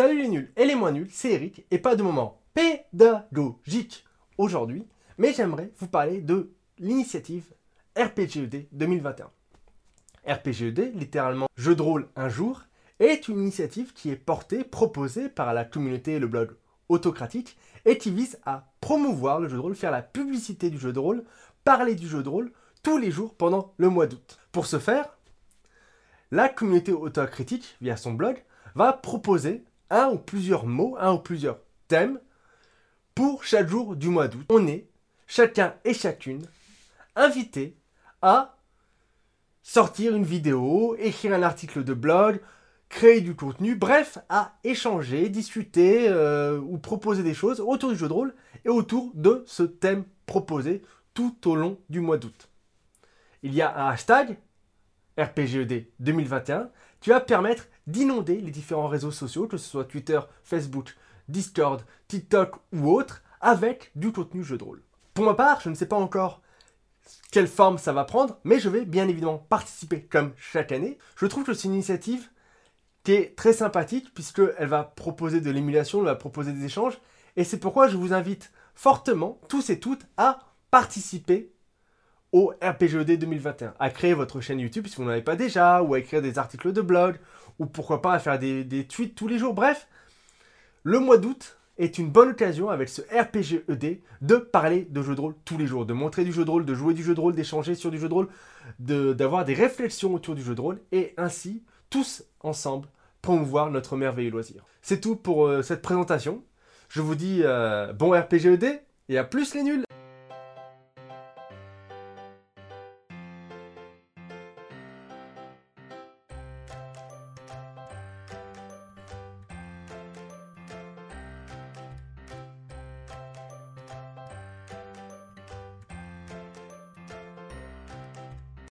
Salut les nuls et les moins nuls, c'est Eric et pas de moment pédagogique aujourd'hui, mais j'aimerais vous parler de l'initiative RPGED 2021. RPGED, littéralement jeu de rôle un jour, est une initiative qui est portée, proposée par la communauté et le blog autocratique et qui vise à promouvoir le jeu de rôle, faire la publicité du jeu de rôle, parler du jeu de rôle tous les jours pendant le mois d'août. Pour ce faire, la communauté autocritique, via son blog, va proposer un ou plusieurs mots, un ou plusieurs thèmes pour chaque jour du mois d'août. On est, chacun et chacune, invités à sortir une vidéo, écrire un article de blog, créer du contenu, bref, à échanger, discuter euh, ou proposer des choses autour du jeu de rôle et autour de ce thème proposé tout au long du mois d'août. Il y a un hashtag RPGED 2021 qui va permettre d'inonder les différents réseaux sociaux, que ce soit Twitter, Facebook, Discord, TikTok ou autres, avec du contenu jeu de rôle. Pour ma part, je ne sais pas encore quelle forme ça va prendre, mais je vais bien évidemment participer comme chaque année. Je trouve que c'est une initiative qui est très sympathique puisqu'elle va proposer de l'émulation, elle va proposer des échanges, et c'est pourquoi je vous invite fortement, tous et toutes, à participer au RPGED 2021, à créer votre chaîne YouTube si vous n'en avez pas déjà, ou à écrire des articles de blog, ou pourquoi pas à faire des, tweets tous les jours. Bref, le mois d'août est une bonne occasion avec ce RPGED de parler de jeux de rôle tous les jours, de montrer du jeu de rôle, de jouer du jeu de rôle, d'échanger sur du jeu de rôle, d'avoir des réflexions autour du jeu de rôle, et ainsi, tous ensemble, promouvoir notre merveilleux loisir. C'est tout pour euh, cette présentation. Je vous dis euh, bon RPGED et à plus les nuls